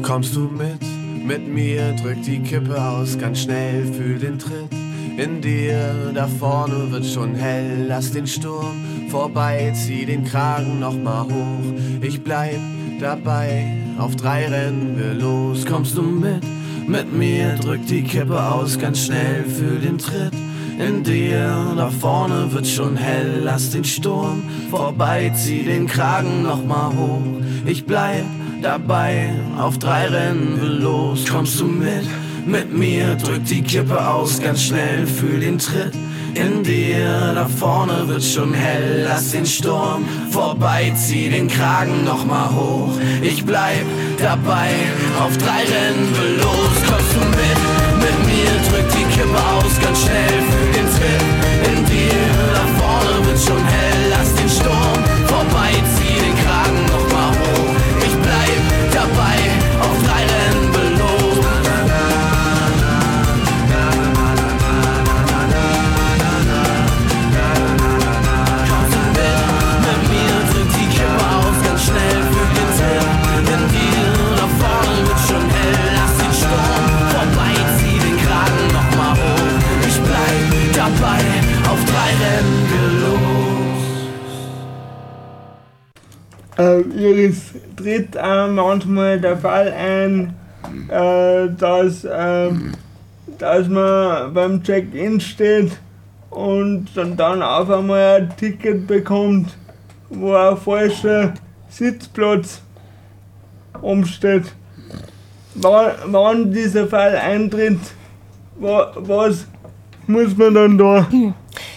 Kommst du mit, mit mir, drück die Kippe aus, ganz schnell, fühl den Tritt in dir. Da vorne wird schon hell, lass den Sturm vorbei, zieh den Kragen nochmal hoch. Ich bleib dabei, auf drei rennen wir los. Kommst du mit, mit mir, drück die Kippe aus, ganz schnell, fühl den Tritt in dir. Da vorne wird schon hell, lass den Sturm vorbei, zieh den Kragen nochmal hoch. Ich bleib dabei, auf drei rennen wir los. Kommst du mit, mit mir, drück die Kippe aus, ganz schnell, fühl den Tritt in dir. Da vorne wird schon hell, lass den Sturm vorbei, zieh den Kragen nochmal hoch. Ich bleib dabei, auf drei rennen los. Kommst du mit, Fall ein, äh, dass, äh, dass man beim Check-in steht und dann, dann auf einmal ein Ticket bekommt, wo ein falscher Sitzplatz umsteht. Wann, dieser Fall eintritt, wa, was muss man dann da?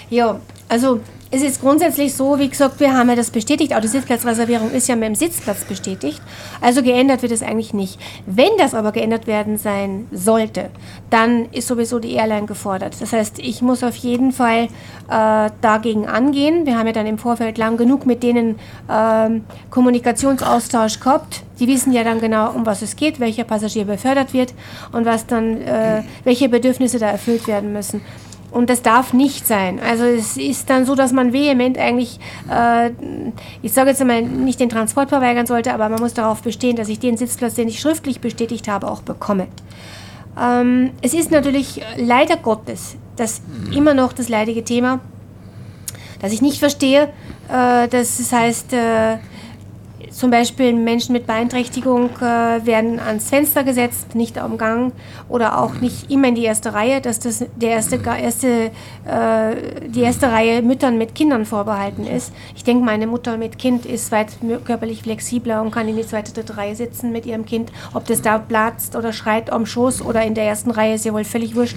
Ja, also es ist grundsätzlich so, wie gesagt, wir haben ja das bestätigt, auch die Sitzplatzreservierung ist ja mit dem Sitzplatz bestätigt. Also geändert wird es eigentlich nicht. Wenn das aber geändert werden sein sollte, dann ist sowieso die Airline gefordert. Das heißt, ich muss auf jeden Fall äh, dagegen angehen. Wir haben ja dann im Vorfeld lang genug mit denen ähm, Kommunikationsaustausch gehabt. Die wissen ja dann genau, um was es geht, welcher Passagier befördert wird und was dann, äh, welche Bedürfnisse da erfüllt werden müssen. Und das darf nicht sein. Also es ist dann so, dass man vehement eigentlich, äh, ich sage jetzt einmal, nicht den Transport verweigern sollte, aber man muss darauf bestehen, dass ich den Sitzplatz, den ich schriftlich bestätigt habe, auch bekomme. Ähm, es ist natürlich leider Gottes das immer noch das leidige Thema, dass ich nicht verstehe, äh, dass es heißt, äh, zum Beispiel Menschen mit Beeinträchtigung äh, werden ans Fenster gesetzt, nicht am Gang oder auch nicht immer in die erste Reihe, dass das der erste, erste, äh, die erste Reihe Müttern mit Kindern vorbehalten ist. Ich denke, meine Mutter mit Kind ist weit körperlich flexibler und kann in die zweite, dritte Reihe sitzen mit ihrem Kind. Ob das da platzt oder schreit am Schoß oder in der ersten Reihe, ist ja wohl völlig wurscht.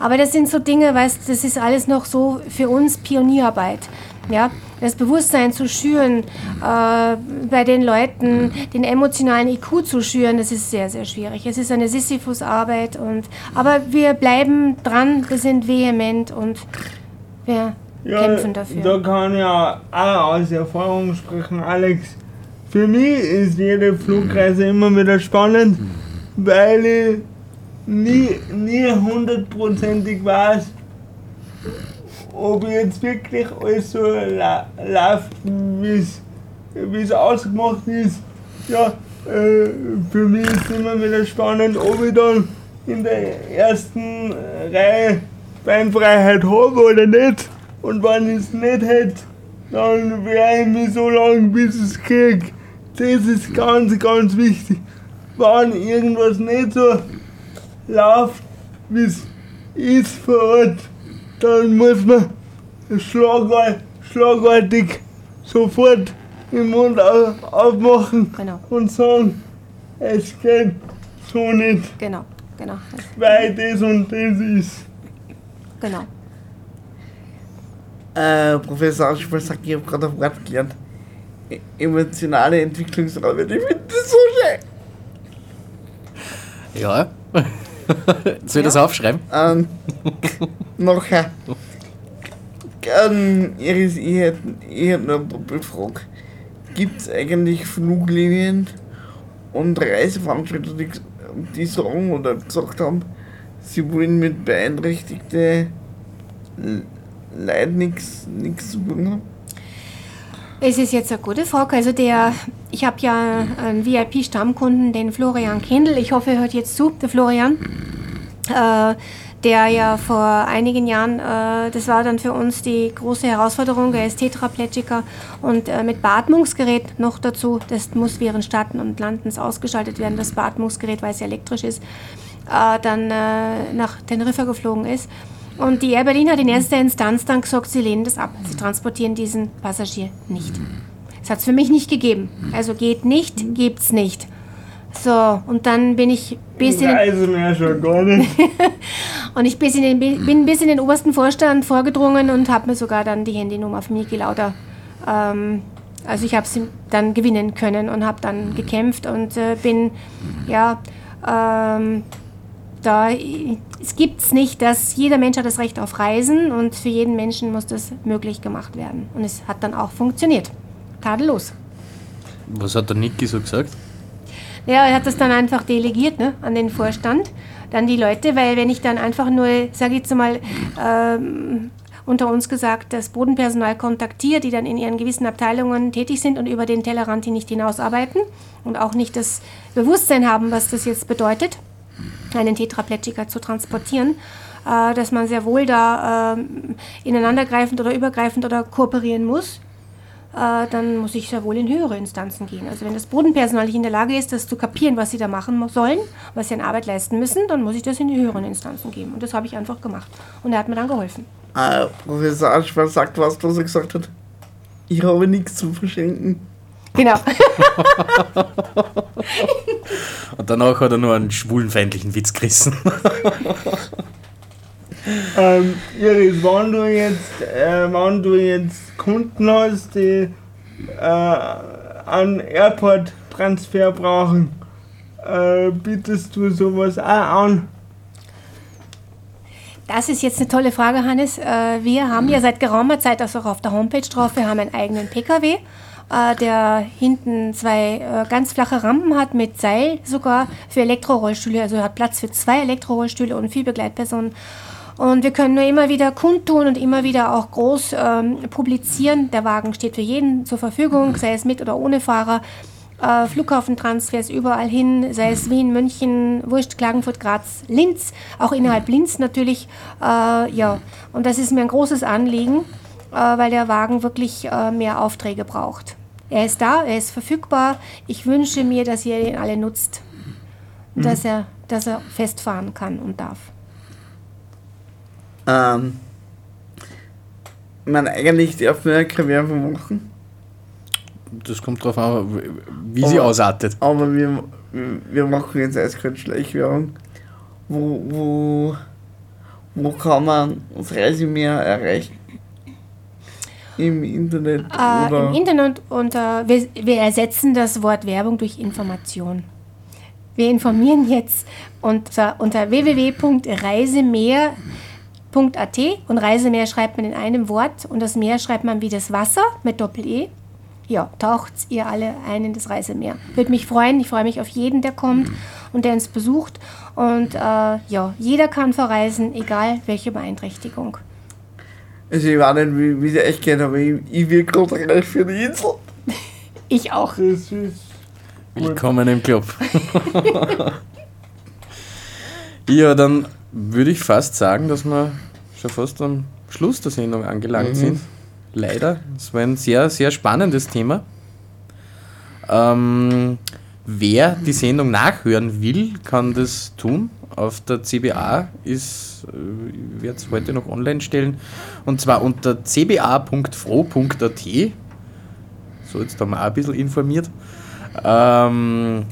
Aber das sind so Dinge, weißt, das ist alles noch so für uns Pionierarbeit. Ja, das Bewusstsein zu schüren, äh, bei den Leuten den emotionalen IQ zu schüren, das ist sehr, sehr schwierig. Es ist eine Sisyphus-Arbeit, aber wir bleiben dran, wir sind vehement und wir ja, kämpfen dafür. Da kann ja auch aus Erfahrung sprechen, Alex. Für mich ist jede Flugreise immer wieder spannend, weil ich nie, nie hundertprozentig weiß, ob jetzt wirklich alles so läuft, wie es ausgemacht ist. Ja, äh, für mich ist es immer wieder spannend, ob ich dann in der ersten Reihe Beinfreiheit habe oder nicht. Und wenn ich es nicht hätte, dann werde ich mich so lange, bis ich es kriege. Das ist ganz, ganz wichtig. Wenn irgendwas nicht so läuft, wie es ist vor Ort, dann muss man schlagartig, schlagartig sofort den Mund aufmachen genau. und sagen, es geht so nicht. Genau, genau. Weil das und das ist. Genau. Äh, Professor Aschmann sagt, ich habe gerade auf Wort gelernt. E emotionale Entwicklungsarbeit. Ich finde das so schön. Ja. Soll ich das aufschreiben? Ähm, nachher. Ähm, Iris, ich hätte, ich noch eine Doppelfrage. Gibt es eigentlich Fluglinien und Reiseveranstalter, die, die sagen oder gesagt haben, sie wollen mit beeinträchtigten Leuten nichts zu tun haben? Es ist jetzt eine gute Frage. Also der, ich habe ja einen VIP-Stammkunden, den Florian Kindl. Ich hoffe, er hört jetzt zu, der Florian. Äh, der ja vor einigen Jahren, äh, das war dann für uns die große Herausforderung, er ist Tetraplegiker und äh, mit Beatmungsgerät noch dazu, das muss während Starten und Landens ausgeschaltet werden, das Beatmungsgerät, weil es elektrisch ist, äh, dann äh, nach Teneriffa geflogen ist. Und die Air Berlin hat in erster Instanz dann gesagt, sie lehnen das ab. Sie transportieren diesen Passagier nicht. Das hat es für mich nicht gegeben. Also geht nicht, gibt's nicht. So, und dann bin ich bis in mehr schon gar nicht. und ich bis in den, bin bis in den obersten Vorstand vorgedrungen und habe mir sogar dann die Handynummer von Niki Lauter ähm, also ich habe sie dann gewinnen können und habe dann gekämpft und äh, bin ja ähm, da, es gibt es nicht, dass jeder Mensch hat das Recht auf Reisen und für jeden Menschen muss das möglich gemacht werden. Und es hat dann auch funktioniert. Tadellos. Was hat der Niki so gesagt? Ja, er hat das dann einfach delegiert ne, an den Vorstand, dann die Leute, weil wenn ich dann einfach nur, sage ich jetzt mal, ähm, unter uns gesagt, das Bodenpersonal kontaktiere, die dann in ihren gewissen Abteilungen tätig sind und über den Tellerrand nicht hinaus arbeiten und auch nicht das Bewusstsein haben, was das jetzt bedeutet, einen Tetraplegiker zu transportieren, äh, dass man sehr wohl da äh, ineinandergreifend oder übergreifend oder kooperieren muss, äh, dann muss ich sehr wohl in höhere Instanzen gehen. Also wenn das Bodenpersonal nicht in der Lage ist, das zu kapieren, was sie da machen sollen, was sie an Arbeit leisten müssen, dann muss ich das in die höheren Instanzen geben. Und das habe ich einfach gemacht. Und er hat mir dann geholfen. Äh, Professor Aschmann sagt was, was er gesagt hat. Ich habe nichts zu verschenken. Genau. Und danach hat er nur einen schwulenfeindlichen Witz gerissen. ähm, Iris, wenn du jetzt, äh, wenn du jetzt Kunden hast, die äh, einen Airport-Transfer brauchen, äh, bietest du sowas auch an? Das ist jetzt eine tolle Frage, Hannes. Äh, wir haben ja seit geraumer Zeit das auch auf der Homepage drauf. Wir haben einen eigenen PKW äh, der hinten zwei äh, ganz flache Rampen hat mit Seil sogar für Elektrorollstühle. Also hat Platz für zwei Elektrorollstühle und vier Begleitpersonen. Und wir können nur immer wieder kundtun und immer wieder auch groß ähm, publizieren. Der Wagen steht für jeden zur Verfügung, sei es mit oder ohne Fahrer. Äh, Flughafentransfers überall hin, sei es Wien, München, Wurst, Klagenfurt, Graz, Linz, auch innerhalb Linz natürlich. Äh, ja, und das ist mir ein großes Anliegen, äh, weil der Wagen wirklich äh, mehr Aufträge braucht. Er ist da, er ist verfügbar. Ich wünsche mir, dass ihr ihn alle nutzt. Dass, er, dass er festfahren kann und darf. Ähm, man eigentlich darf man keine Werbung machen, Das kommt drauf an, wie sie Aber- ausartet. aber wir, wir machen jetzt eiskalt Schleichwerbung. Wo, wo, wo kann man das Resümee erreichen? Im Internet Äh, oder? Im Internet unter, wir, wir ersetzen das Wort Werbung durch Information. Wir informieren jetzt unter, unter www.reisemeer.at und Reisemeer schreibt man in einem Wort und das Meer schreibt man wie das Wasser mit Doppel-E. Ja, taucht ihr alle ein in das Reisemeer. Würde mich freuen. Ich freue mich auf jeden, der kommt und der uns besucht. Und äh, ja, jeder kann verreisen, egal welche Beeinträchtigung. Also ich weiß nicht, wie, wie es echt geht, aber ich, ich will gerade reich für die Insel. Ich auch. Das ist Willkommen im Club. ja, dann würde ich fast sagen, dass wir schon fast am Schluss der Sendung angelangt sind. Leider. Es war ein sehr, sehr spannendes Thema. Ähm, wer die Sendung nachhören will, kann das tun. Auf der CBA ist, äh, ich werde es heute noch online stellen, und zwar unter cba.fro.at. So, jetzt haben wir auch ein bisschen informiert. Ähm,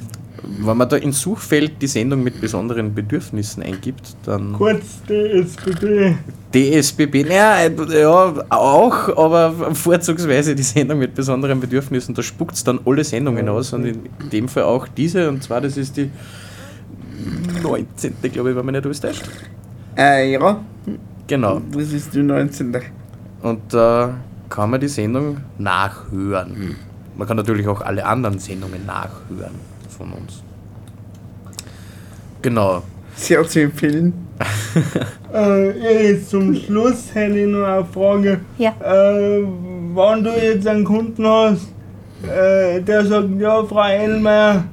wenn man da ins Suchfeld die Sendung mit besonderen Bedürfnissen eingibt, dann kurz DSBB. DSBB, naja, äh, ja, auch, aber vorzugsweise die Sendung mit besonderen Bedürfnissen, da spuckt es dann alle Sendungen aus und in dem Fall auch diese, und zwar das ist die 19. glaube ich, wenn man nicht alles täuscht. Äh, ja, Genau. das ist die 19. Und da kann man die Sendung nachhören. Man kann natürlich auch alle anderen Sendungen nachhören von uns. Genau. Sehr zu empfehlen. Äh, Iris, zum Schluss hätte ich noch eine Frage. Ja. Äh, wenn du jetzt einen Kunden hast, äh, der sagt, ja, Frau Elmeier,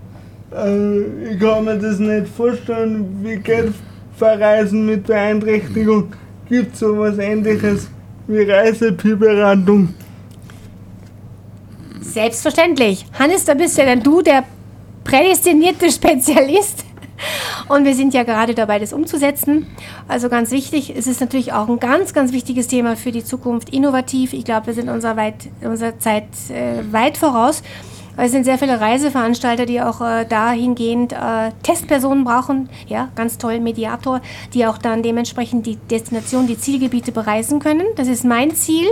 äh, ich kann mir das nicht vorstellen, wie geht Verreisen mit Beeinträchtigung? Gibt es sowas ähnliches wie Reiseberatung? Selbstverständlich. Hannes, da bist ja dann du der prädestinierte Spezialist. Und wir sind ja gerade dabei, das umzusetzen. Also ganz wichtig, es ist natürlich auch ein ganz, ganz wichtiges Thema für die Zukunft. Innovativ. Ich glaube, wir sind unserer, weit, unserer Zeit äh, weit voraus. Es sind sehr viele Reiseveranstalter, die auch äh, dahingehend äh, Testpersonen brauchen. Ja, ganz toll, Mediator, die auch dann dementsprechend die Destination, die Zielgebiete bereisen können. Das ist mein Ziel.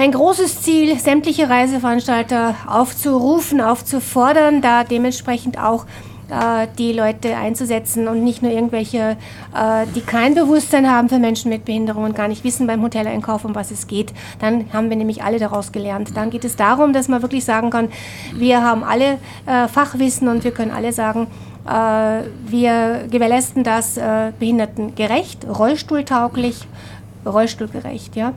Mein großes Ziel, sämtliche Reiseveranstalter aufzurufen, aufzufordern, da dementsprechend auch äh, die Leute einzusetzen und nicht nur irgendwelche, äh, die kein Bewusstsein haben für Menschen mit Behinderung und gar nicht wissen beim Hoteleinkauf, um was es geht. Dann haben wir nämlich alle daraus gelernt. Dann geht es darum, dass man wirklich sagen kann, wir haben alle äh, Fachwissen und wir können alle sagen, wir gewährleisten das behindertengerecht, rollstuhltauglich, rollstuhlgerecht, ja.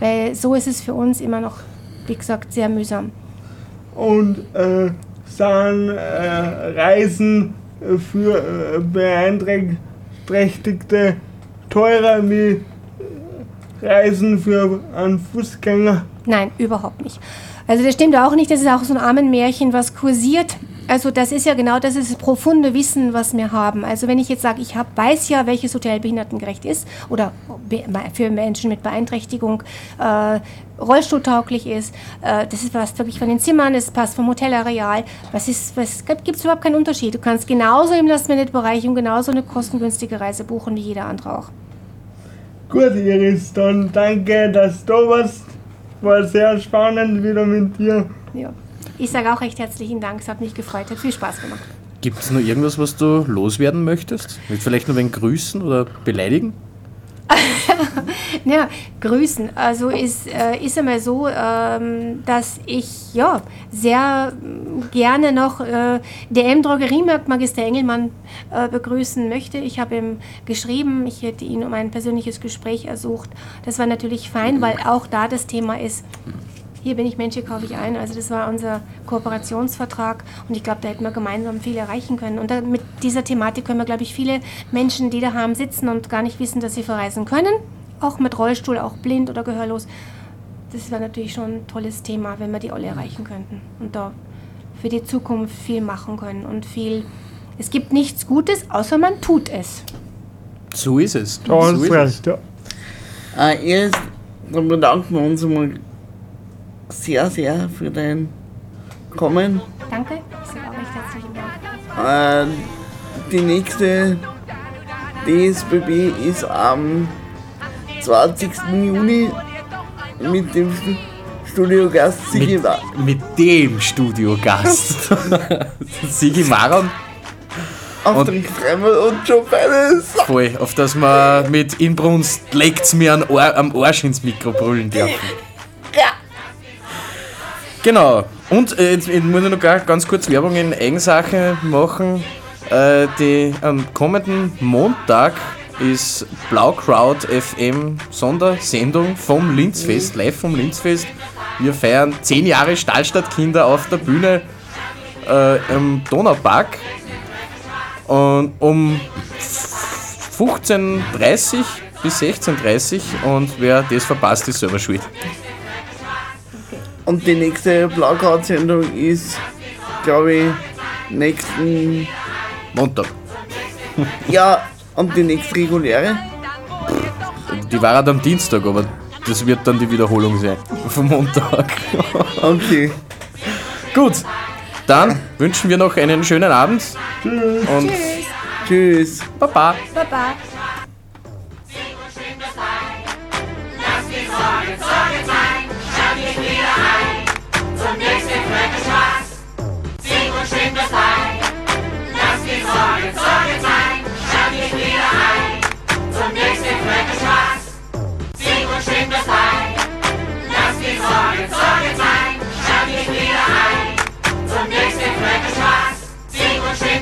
Weil so ist es für uns immer noch, wie gesagt, sehr mühsam. Und äh, sind äh, Reisen für äh, Beeinträchtigte teurer wie äh, Reisen für einen Fußgänger? Nein, überhaupt nicht. Also das stimmt auch nicht, das ist auch so ein Armenmärchen, was kursiert. Also das ist ja genau das ist das profunde Wissen, was wir haben. Also wenn ich jetzt sage, ich hab, weiß ja, welches Hotel behindertengerecht ist oder für Menschen mit Beeinträchtigung äh, rollstuhltauglich ist, äh, das ist passt wirklich von den Zimmern, es passt vom Hotelareal. Was ist, was gibt es überhaupt keinen Unterschied? Du kannst genauso im Last-Minute-Bereich und genauso eine kostengünstige Reise buchen wie jeder andere auch. Gut, Iris, dann danke, dass du warst. War sehr spannend wieder mit dir. Ja. Ich sage auch recht herzlichen Dank, es hat mich gefreut, hat viel Spaß gemacht. Gibt es noch irgendwas, was du loswerden möchtest? Vielleicht nur ein grüßen oder beleidigen? Ja, grüßen. Also ist, äh, ist einmal so, ähm, dass ich ja sehr gerne noch äh, DM Drogeriemarkt Magister Engelmann äh, begrüßen möchte. Ich habe ihm geschrieben, ich hätte ihn um ein persönliches Gespräch ersucht. Das war natürlich fein, weil auch da das Thema ist, hier bin ich Mensch, hier kaufe ich ein. Also das war unser Kooperationsvertrag und ich glaube, da hätten wir gemeinsam viel erreichen können. Und da, mit dieser Thematik können wir, glaube ich, viele Menschen, die daheim sitzen und gar nicht wissen, dass sie verreisen können, auch mit Rollstuhl, auch blind oder gehörlos, das wäre natürlich schon ein tolles Thema, wenn wir die alle erreichen könnten und da für die Zukunft viel machen können und viel. Es gibt nichts Gutes, außer man tut es. So ist es. So ist es. Äh, erst, dann bedanken wir uns einmal sehr, sehr für dein Kommen. Danke, ich sage auch recht herzlichen Dank. Äh, die nächste DSBB ist am 20. Juni mit dem Stu- Studiogast Sigi Mit, mit dem Studiogast. Sigi Maron, auf den Fremel und Joe Bennett. voll, auf das wir mit Inbrunst legt's mir an am Arsch ins Mikro brüllen dürfen. Genau. Und äh, jetzt, jetzt muss ich noch ganz kurz Werbung in Eigensache machen. Äh, die, am kommenden Montag ist Blaukraut FM Sondersendung vom Linzfest, live vom Linzfest. Wir feiern 10 Jahre Stahlstadtkinder auf der Bühne äh, im Donaupark. Und um 15.30 bis 16.30 und wer das verpasst, ist selber schuld. Und die nächste Blaukraut-Sendung ist, glaube ich, nächsten. Montag. Ja, und die nächste reguläre. Die war halt am Dienstag, aber das wird dann die Wiederholung sein vom Montag. Okay. Gut, dann wünschen wir noch einen schönen Abend und Tschüss. Baba. Baba.